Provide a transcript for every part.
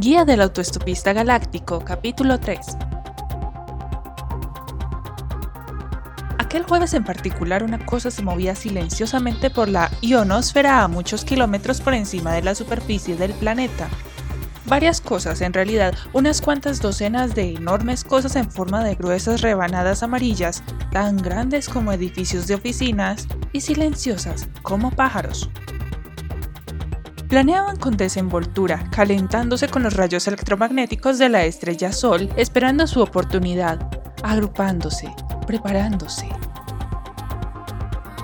Guía del Autoestopista Galáctico, capítulo 3. Aquel jueves en particular una cosa se movía silenciosamente por la ionosfera a muchos kilómetros por encima de la superficie del planeta. Varias cosas, en realidad, unas cuantas docenas de enormes cosas en forma de gruesas rebanadas amarillas, tan grandes como edificios de oficinas y silenciosas como pájaros. Planeaban con desenvoltura, calentándose con los rayos electromagnéticos de la estrella Sol, esperando su oportunidad, agrupándose, preparándose.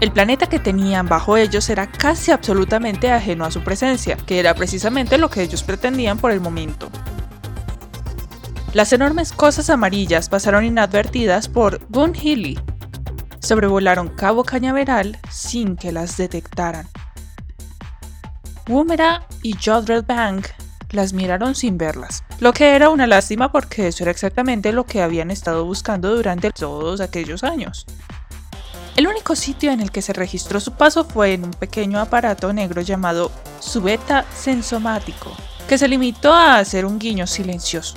El planeta que tenían bajo ellos era casi absolutamente ajeno a su presencia, que era precisamente lo que ellos pretendían por el momento. Las enormes cosas amarillas pasaron inadvertidas por Boone Healy. Sobrevolaron Cabo Cañaveral sin que las detectaran. Woomera y Jodrell Bank las miraron sin verlas, lo que era una lástima porque eso era exactamente lo que habían estado buscando durante todos aquellos años. El único sitio en el que se registró su paso fue en un pequeño aparato negro llamado subeta sensomático, que se limitó a hacer un guiño silencioso.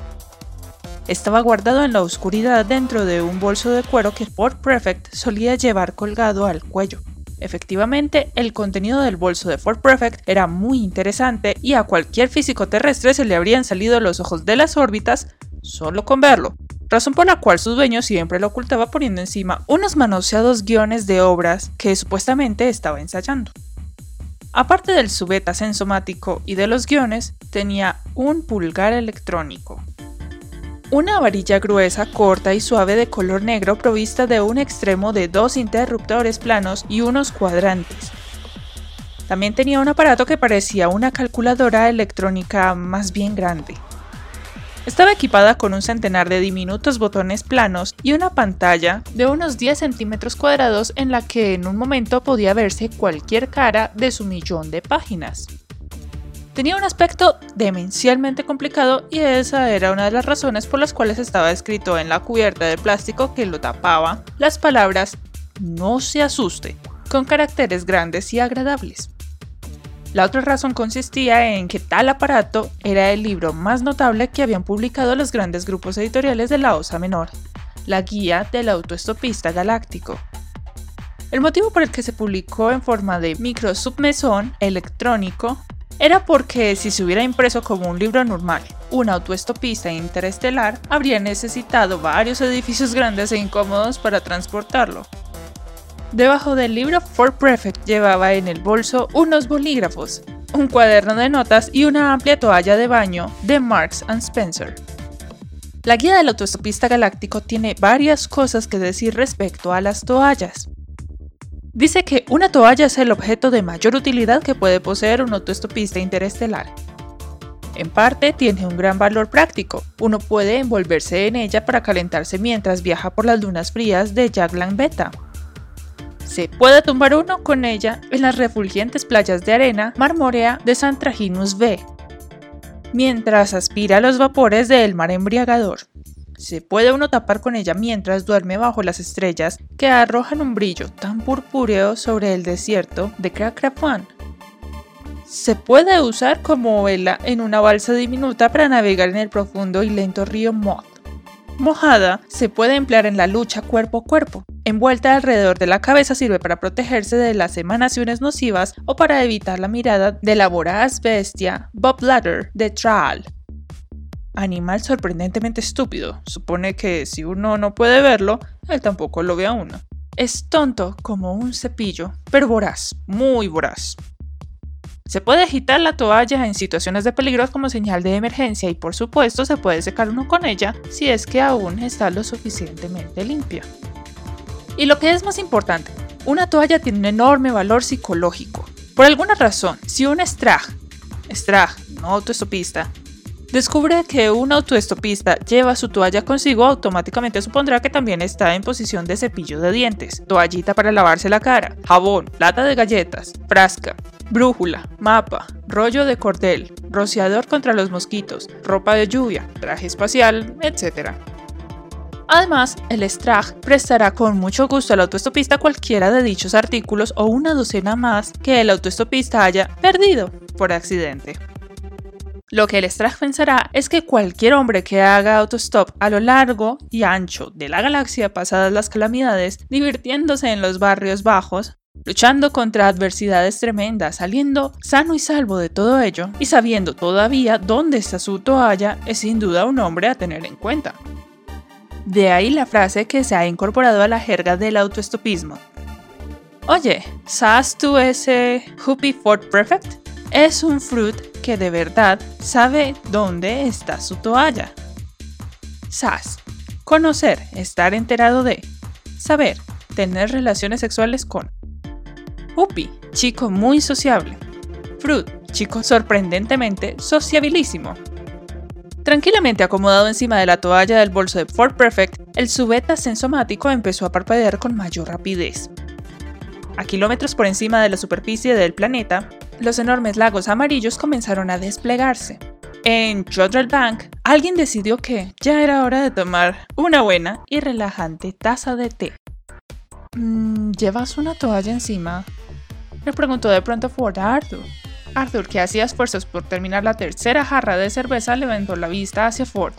Estaba guardado en la oscuridad dentro de un bolso de cuero que Fort Prefect solía llevar colgado al cuello. Efectivamente, el contenido del bolso de Fort Prefect era muy interesante y a cualquier físico terrestre se le habrían salido los ojos de las órbitas solo con verlo, razón por la cual su dueño siempre lo ocultaba poniendo encima unos manoseados guiones de obras que supuestamente estaba ensayando. Aparte del subeta sensomático y de los guiones, tenía un pulgar electrónico, una varilla gruesa, corta y suave de color negro provista de un extremo de dos interruptores planos y unos cuadrantes. También tenía un aparato que parecía una calculadora electrónica más bien grande. Estaba equipada con un centenar de diminutos botones planos y una pantalla de unos 10 centímetros cuadrados en la que en un momento podía verse cualquier cara de su millón de páginas. Tenía un aspecto demencialmente complicado y esa era una de las razones por las cuales estaba escrito en la cubierta de plástico que lo tapaba las palabras no se asuste, con caracteres grandes y agradables. La otra razón consistía en que tal aparato era el libro más notable que habían publicado los grandes grupos editoriales de la Osa Menor, la guía del autoestopista galáctico. El motivo por el que se publicó en forma de microsubmesón electrónico era porque si se hubiera impreso como un libro normal, un autoestopista interestelar habría necesitado varios edificios grandes e incómodos para transportarlo. Debajo del libro, Ford Prefect llevaba en el bolso unos bolígrafos, un cuaderno de notas y una amplia toalla de baño de Marks and Spencer. La guía del autoestopista galáctico tiene varias cosas que decir respecto a las toallas. Dice que una toalla es el objeto de mayor utilidad que puede poseer un autoestopista interestelar. En parte tiene un gran valor práctico. Uno puede envolverse en ella para calentarse mientras viaja por las lunas frías de Jaglan Beta. Se puede tumbar uno con ella en las refulgentes playas de arena marmórea de San Traginus B, mientras aspira los vapores del mar embriagador. Se puede uno tapar con ella mientras duerme bajo las estrellas que arrojan un brillo tan purpúreo sobre el desierto de Krakrapan. Se puede usar como vela en una balsa diminuta para navegar en el profundo y lento río Moth. Mojada se puede emplear en la lucha cuerpo a cuerpo. Envuelta alrededor de la cabeza sirve para protegerse de las emanaciones nocivas o para evitar la mirada de la voraz bestia Bob Ladder de Traal animal sorprendentemente estúpido. Supone que si uno no puede verlo, él tampoco lo ve a uno. Es tonto como un cepillo, pero voraz, muy voraz. Se puede agitar la toalla en situaciones de peligro como señal de emergencia y por supuesto se puede secar uno con ella si es que aún está lo suficientemente limpia. Y lo que es más importante, una toalla tiene un enorme valor psicológico. Por alguna razón, si un Strag, Strag, no autoestopista, descubre que un autoestopista lleva su toalla consigo, automáticamente supondrá que también está en posición de cepillo de dientes, toallita para lavarse la cara, jabón, lata de galletas, frasca, brújula, mapa, rollo de cordel, rociador contra los mosquitos, ropa de lluvia, traje espacial, etc. Además, el Strag prestará con mucho gusto al autoestopista cualquiera de dichos artículos o una docena más que el autoestopista haya perdido por accidente. Lo que Lestrade pensará es que cualquier hombre que haga autostop a lo largo y ancho de la galaxia pasadas las calamidades, divirtiéndose en los barrios bajos, luchando contra adversidades tremendas, saliendo sano y salvo de todo ello y sabiendo todavía dónde está su toalla, es sin duda un hombre a tener en cuenta. De ahí la frase que se ha incorporado a la jerga del autoestopismo. Oye, ¿sabes tú ese Hoopy Ford Perfect? Es un fruit que de verdad sabe dónde está su toalla. SAS. Conocer, estar enterado de. Saber, tener relaciones sexuales con. Upi, chico muy sociable. Fruit, chico sorprendentemente sociabilísimo. Tranquilamente acomodado encima de la toalla del bolso de Ford Perfect, el subeta sensomático empezó a parpadear con mayor rapidez. A kilómetros por encima de la superficie del planeta, los enormes lagos amarillos comenzaron a desplegarse. En Jodrell Bank, alguien decidió que ya era hora de tomar una buena y relajante taza de té. Mm, ¿Llevas una toalla encima? Le preguntó de pronto Ford a Arthur. Arthur, que hacía esfuerzos por terminar la tercera jarra de cerveza, levantó la vista hacia Ford.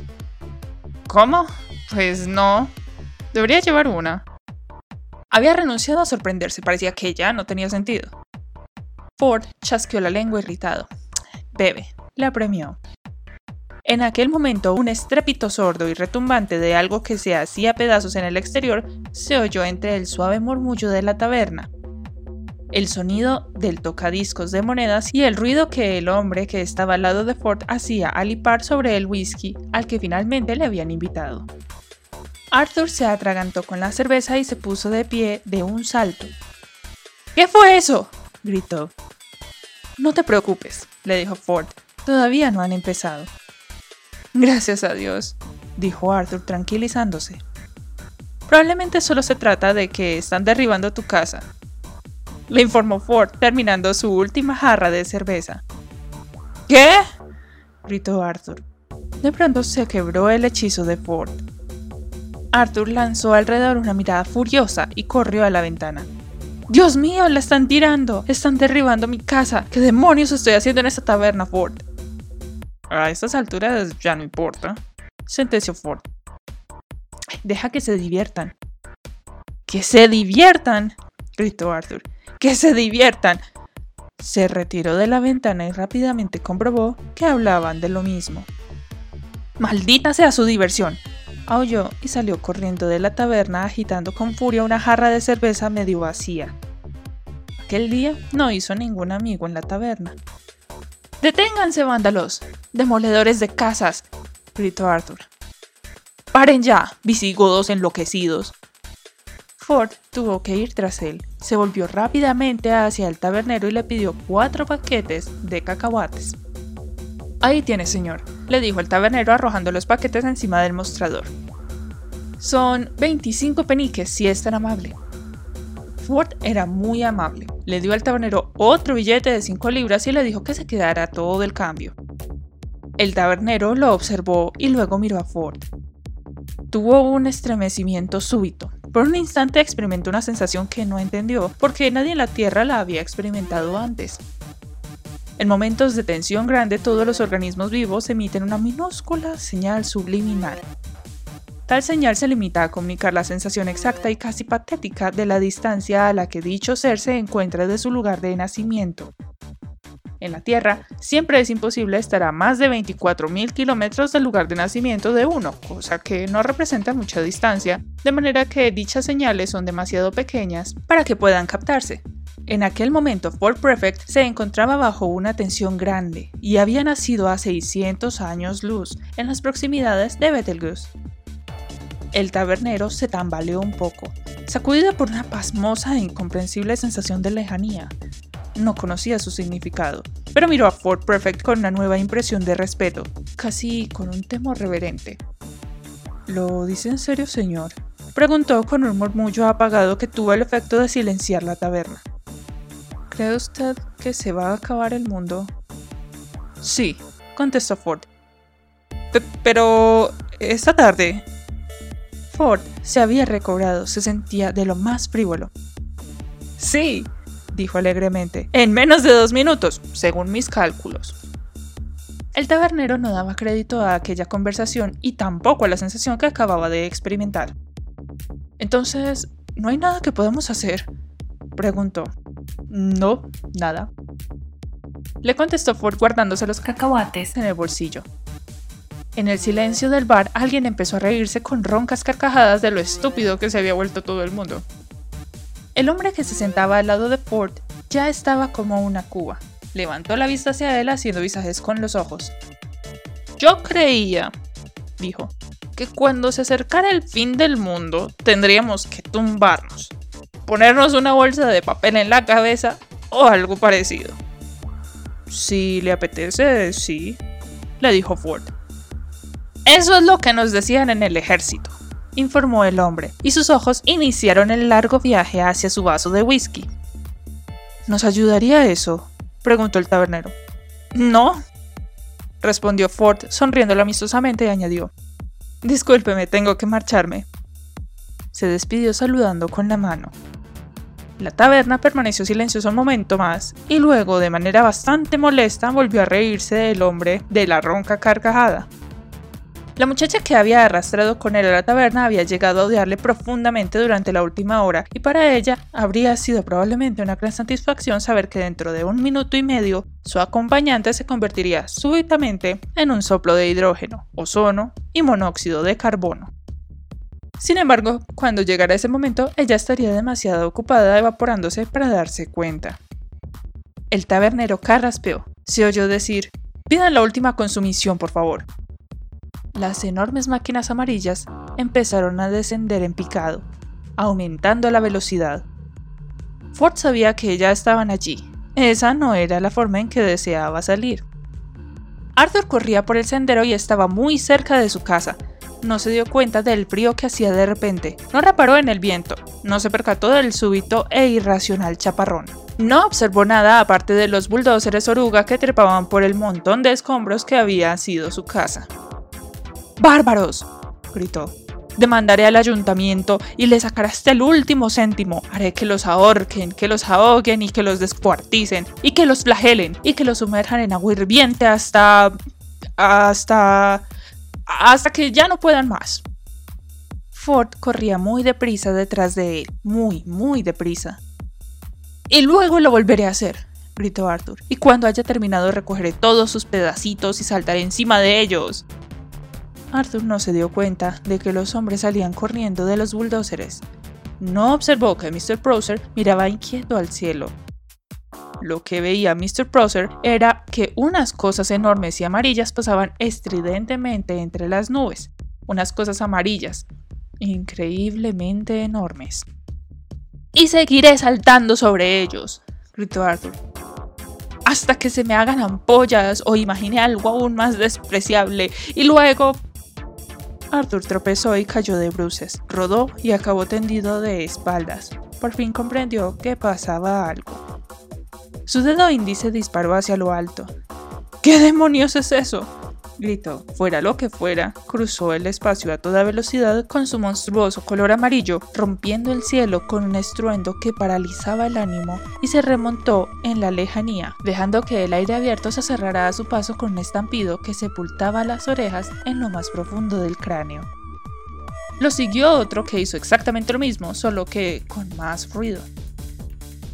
¿Cómo? Pues no. Debería llevar una. Había renunciado a sorprenderse, parecía que ya no tenía sentido. Ford chasqueó la lengua irritado. Bebe, le apremió. En aquel momento, un estrépito sordo y retumbante de algo que se hacía pedazos en el exterior se oyó entre el suave murmullo de la taberna. El sonido del tocadiscos de monedas y el ruido que el hombre que estaba al lado de Ford hacía al hipar sobre el whisky al que finalmente le habían invitado. Arthur se atragantó con la cerveza y se puso de pie de un salto. ¿Qué fue eso? Gritó. No te preocupes, le dijo Ford. Todavía no han empezado. Gracias a Dios, dijo Arthur tranquilizándose. Probablemente solo se trata de que están derribando tu casa, le informó Ford, terminando su última jarra de cerveza. ¿Qué? gritó Arthur. De pronto se quebró el hechizo de Ford. Arthur lanzó alrededor una mirada furiosa y corrió a la ventana. Dios mío, la están tirando. Están derribando mi casa. ¿Qué demonios estoy haciendo en esta taberna, Ford? A estas alturas ya no importa, sentenció Ford. Deja que se diviertan. ¡Que se diviertan! gritó Arthur. ¡Que se diviertan! Se retiró de la ventana y rápidamente comprobó que hablaban de lo mismo. ¡Maldita sea su diversión! Aulló y salió corriendo de la taberna agitando con furia una jarra de cerveza medio vacía. Aquel día no hizo ningún amigo en la taberna. ¡Deténganse, vándalos! ¡Demoledores de casas! gritó Arthur. ¡Paren ya, visigodos enloquecidos! Ford tuvo que ir tras él. Se volvió rápidamente hacia el tabernero y le pidió cuatro paquetes de cacahuates. Ahí tiene, señor, le dijo el tabernero arrojando los paquetes encima del mostrador. Son 25 peniques, si es tan amable. Ford era muy amable. Le dio al tabernero otro billete de 5 libras y le dijo que se quedara todo el cambio. El tabernero lo observó y luego miró a Ford. Tuvo un estremecimiento súbito. Por un instante experimentó una sensación que no entendió, porque nadie en la Tierra la había experimentado antes. En momentos de tensión grande, todos los organismos vivos emiten una minúscula señal subliminal. Tal señal se limita a comunicar la sensación exacta y casi patética de la distancia a la que dicho ser se encuentra de su lugar de nacimiento. En la Tierra, siempre es imposible estar a más de 24.000 kilómetros del lugar de nacimiento de uno, cosa que no representa mucha distancia, de manera que dichas señales son demasiado pequeñas para que puedan captarse. En aquel momento, Fort Prefect se encontraba bajo una tensión grande y había nacido a 600 años luz en las proximidades de Betelgeuse. El tabernero se tambaleó un poco, sacudido por una pasmosa e incomprensible sensación de lejanía. No conocía su significado, pero miró a Fort Prefect con una nueva impresión de respeto, casi con un temor reverente. ¿Lo dice en serio, señor? Preguntó con un murmullo apagado que tuvo el efecto de silenciar la taberna. ¿Cree usted que se va a acabar el mundo? Sí, contestó Ford. pero... esta tarde... Ford se había recobrado, se sentía de lo más frívolo. Sí, dijo alegremente, en menos de dos minutos, según mis cálculos. El tabernero no daba crédito a aquella conversación y tampoco a la sensación que acababa de experimentar. Entonces, ¿no hay nada que podamos hacer? preguntó. No, nada. Le contestó Ford guardándose los cacahuates en el bolsillo. En el silencio del bar, alguien empezó a reírse con roncas carcajadas de lo estúpido que se había vuelto todo el mundo. El hombre que se sentaba al lado de Ford ya estaba como una cuba. Levantó la vista hacia él haciendo visajes con los ojos. Yo creía, dijo, que cuando se acercara el fin del mundo tendríamos que tumbarnos, ponernos una bolsa de papel en la cabeza o algo parecido. Si le apetece, sí, le dijo Ford. Eso es lo que nos decían en el ejército, informó el hombre, y sus ojos iniciaron el largo viaje hacia su vaso de whisky. ¿Nos ayudaría eso? preguntó el tabernero. No, respondió Ford, sonriéndole amistosamente y añadió. Discúlpeme, tengo que marcharme. Se despidió saludando con la mano. La taberna permaneció silenciosa un momento más, y luego, de manera bastante molesta, volvió a reírse del hombre de la ronca carcajada. La muchacha que había arrastrado con él a la taberna había llegado a odiarle profundamente durante la última hora, y para ella habría sido probablemente una gran satisfacción saber que dentro de un minuto y medio su acompañante se convertiría súbitamente en un soplo de hidrógeno, ozono y monóxido de carbono. Sin embargo, cuando llegara ese momento, ella estaría demasiado ocupada evaporándose para darse cuenta. El tabernero carraspeó. Se oyó decir, pidan la última consumición, por favor. Las enormes máquinas amarillas empezaron a descender en picado, aumentando la velocidad. Ford sabía que ya estaban allí. Esa no era la forma en que deseaba salir. Arthur corría por el sendero y estaba muy cerca de su casa, no se dio cuenta del frío que hacía de repente, no reparó en el viento, no se percató del súbito e irracional chaparrón. No observó nada aparte de los bulldozers oruga que trepaban por el montón de escombros que había sido su casa. ¡Bárbaros! gritó. Demandaré al ayuntamiento y le sacaré hasta el último céntimo. Haré que los ahorquen, que los ahoguen y que los descuarticen, y que los flagelen, y que los sumerjan en agua hirviente hasta... hasta hasta que ya no puedan más. Ford corría muy deprisa detrás de él, muy, muy deprisa. Y luego lo volveré a hacer, gritó Arthur, y cuando haya terminado recogeré todos sus pedacitos y saltaré encima de ellos. Arthur no se dio cuenta de que los hombres salían corriendo de los bulldozers. No observó que Mr. Prosser miraba inquieto al cielo, lo que veía Mr. Prosser era que unas cosas enormes y amarillas pasaban estridentemente entre las nubes, unas cosas amarillas, increíblemente enormes. Y seguiré saltando sobre ellos, gritó Arthur, hasta que se me hagan ampollas o imagine algo aún más despreciable, y luego... Arthur tropezó y cayó de bruces, rodó y acabó tendido de espaldas. Por fin comprendió que pasaba algo. Su dedo índice disparó hacia lo alto. ¿Qué demonios es eso? gritó. Fuera lo que fuera, cruzó el espacio a toda velocidad con su monstruoso color amarillo, rompiendo el cielo con un estruendo que paralizaba el ánimo y se remontó en la lejanía, dejando que el aire abierto se cerrara a su paso con un estampido que sepultaba las orejas en lo más profundo del cráneo. Lo siguió otro que hizo exactamente lo mismo, solo que con más ruido.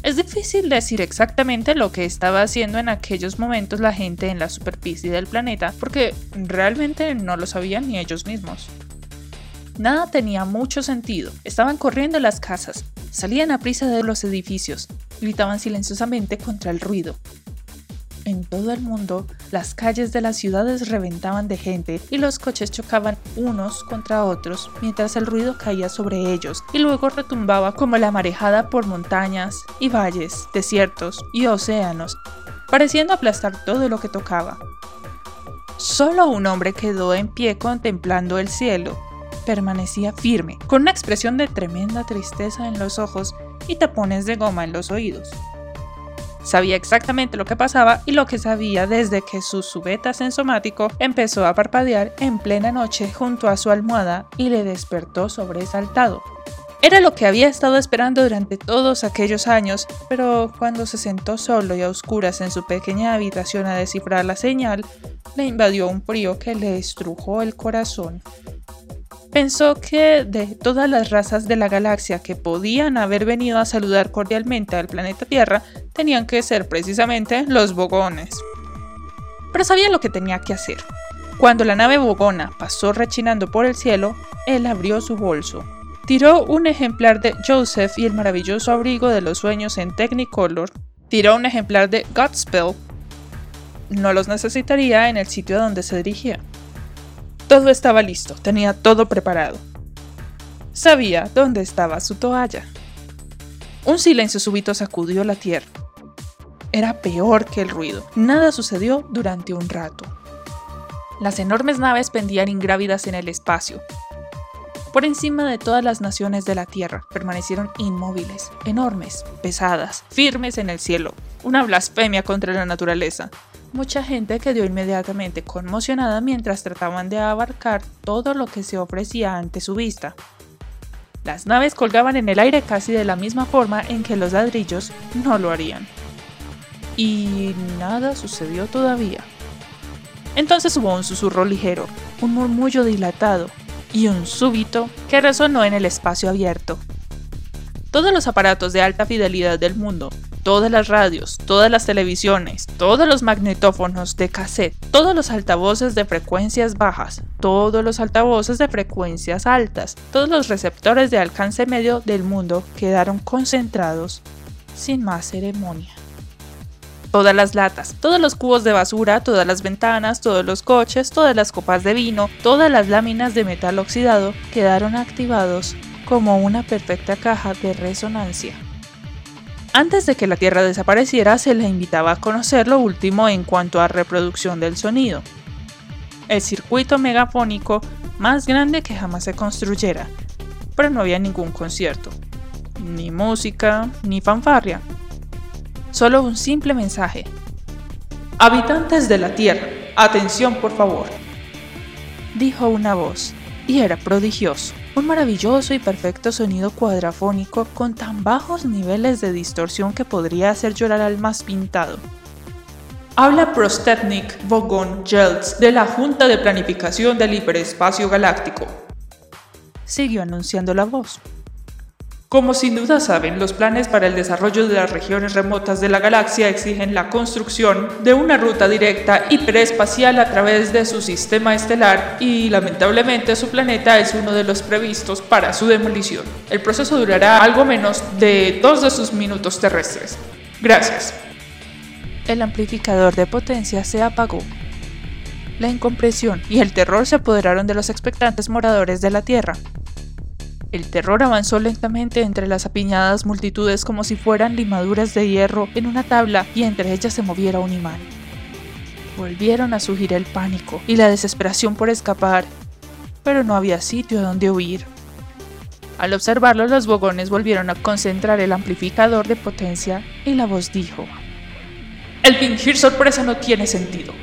Es difícil decir exactamente lo que estaba haciendo en aquellos momentos la gente en la superficie del planeta porque realmente no lo sabían ni ellos mismos. Nada tenía mucho sentido. Estaban corriendo las casas, salían a prisa de los edificios, gritaban silenciosamente contra el ruido, en todo el mundo, las calles de las ciudades reventaban de gente y los coches chocaban unos contra otros mientras el ruido caía sobre ellos y luego retumbaba como la marejada por montañas y valles, desiertos y océanos, pareciendo aplastar todo lo que tocaba. Solo un hombre quedó en pie contemplando el cielo. Permanecía firme, con una expresión de tremenda tristeza en los ojos y tapones de goma en los oídos. Sabía exactamente lo que pasaba y lo que sabía desde que su subeta sensomático empezó a parpadear en plena noche junto a su almohada y le despertó sobresaltado. Era lo que había estado esperando durante todos aquellos años, pero cuando se sentó solo y a oscuras en su pequeña habitación a descifrar la señal, le invadió un frío que le estrujó el corazón. Pensó que de todas las razas de la galaxia que podían haber venido a saludar cordialmente al planeta Tierra, tenían que ser precisamente los bogones. Pero sabía lo que tenía que hacer. Cuando la nave bogona pasó rechinando por el cielo, él abrió su bolso Tiró un ejemplar de Joseph y el maravilloso abrigo de los sueños en Technicolor. Tiró un ejemplar de Godspell. No los necesitaría en el sitio a donde se dirigía. Todo estaba listo, tenía todo preparado. Sabía dónde estaba su toalla. Un silencio súbito sacudió la tierra. Era peor que el ruido. Nada sucedió durante un rato. Las enormes naves pendían ingrávidas en el espacio, por encima de todas las naciones de la tierra, permanecieron inmóviles, enormes, pesadas, firmes en el cielo, una blasfemia contra la naturaleza. Mucha gente quedó inmediatamente conmocionada mientras trataban de abarcar todo lo que se ofrecía ante su vista. Las naves colgaban en el aire casi de la misma forma en que los ladrillos no lo harían. Y nada sucedió todavía. Entonces hubo un susurro ligero, un murmullo dilatado, y un súbito que resonó en el espacio abierto. Todos los aparatos de alta fidelidad del mundo, todas las radios, todas las televisiones, todos los magnetófonos de cassette, todos los altavoces de frecuencias bajas, todos los altavoces de frecuencias altas, todos los receptores de alcance medio del mundo quedaron concentrados sin más ceremonia todas las latas, todos los cubos de basura, todas las ventanas, todos los coches, todas las copas de vino, todas las láminas de metal oxidado quedaron activados como una perfecta caja de resonancia. Antes de que la Tierra desapareciera, se le invitaba a conocer lo último en cuanto a reproducción del sonido. El circuito megafónico más grande que jamás se construyera, pero no había ningún concierto, ni música, ni fanfarria, solo un simple mensaje. Habitantes de la Tierra, atención por favor. Dijo una voz, y era prodigioso. Un maravilloso y perfecto sonido cuadrafónico con tan bajos niveles de distorsión que podría hacer llorar al más pintado. Habla Prostetnik Vogon Jeltz de la Junta de Planificación del Hiperespacio Galáctico. Siguió anunciando la voz. Como sin duda saben, los planes para el desarrollo de las regiones remotas de la galaxia exigen la construcción de una ruta directa hiperespacial a través de su sistema estelar y lamentablemente su planeta es uno de los previstos para su demolición. El proceso durará algo menos de dos de sus minutos terrestres. Gracias. El amplificador de potencia se apagó. La incompresión y el terror se apoderaron de los expectantes moradores de la Tierra. El terror avanzó lentamente entre las apiñadas multitudes como si fueran limaduras de hierro en una tabla y entre ellas se moviera un imán. Volvieron a surgir el pánico y la desesperación por escapar, pero no había sitio donde huir. Al observarlo, los bogones volvieron a concentrar el amplificador de potencia y la voz dijo: El fingir sorpresa no tiene sentido.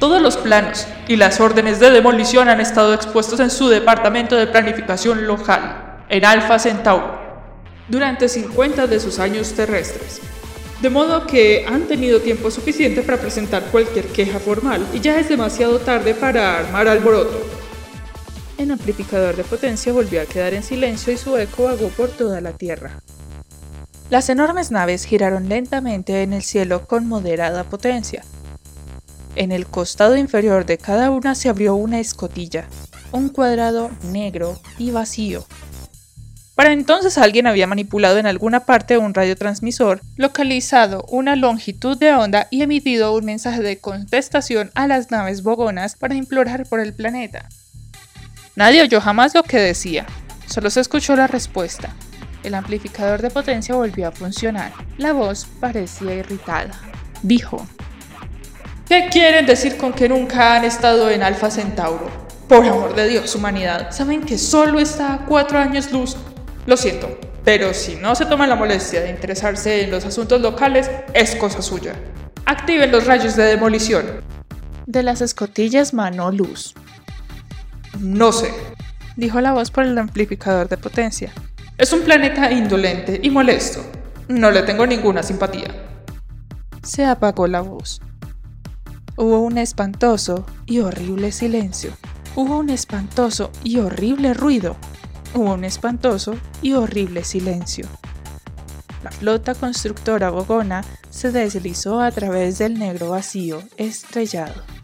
Todos los planos y las órdenes de demolición han estado expuestos en su departamento de planificación local en Alpha Centauro durante 50 de sus años terrestres. De modo que han tenido tiempo suficiente para presentar cualquier queja formal y ya es demasiado tarde para armar alboroto. El amplificador de potencia volvió a quedar en silencio y su eco vagó por toda la Tierra. Las enormes naves giraron lentamente en el cielo con moderada potencia. En el costado inferior de cada una se abrió una escotilla, un cuadrado negro y vacío, para entonces alguien había manipulado en alguna parte un radiotransmisor, localizado una longitud de onda y emitido un mensaje de contestación a las naves bogonas para implorar por el planeta. Nadie oyó jamás lo que decía, solo se escuchó la respuesta. El amplificador de potencia volvió a funcionar. La voz parecía irritada. Dijo, ¿Qué quieren decir con que nunca han estado en Alfa Centauro? Por amor de Dios, humanidad, saben que solo está a cuatro años luz lo siento, pero si no se toma la molestia de interesarse en los asuntos locales, es cosa suya. Activen los rayos de demolición. De las escotillas manó luz. No sé, dijo la voz por el amplificador de potencia. Es un planeta indolente y molesto. No le tengo ninguna simpatía. Se apagó la voz. Hubo un espantoso y horrible silencio. Hubo un espantoso y horrible ruido. Hubo un espantoso y horrible silencio. La flota constructora bogona se deslizó a través del negro vacío estrellado.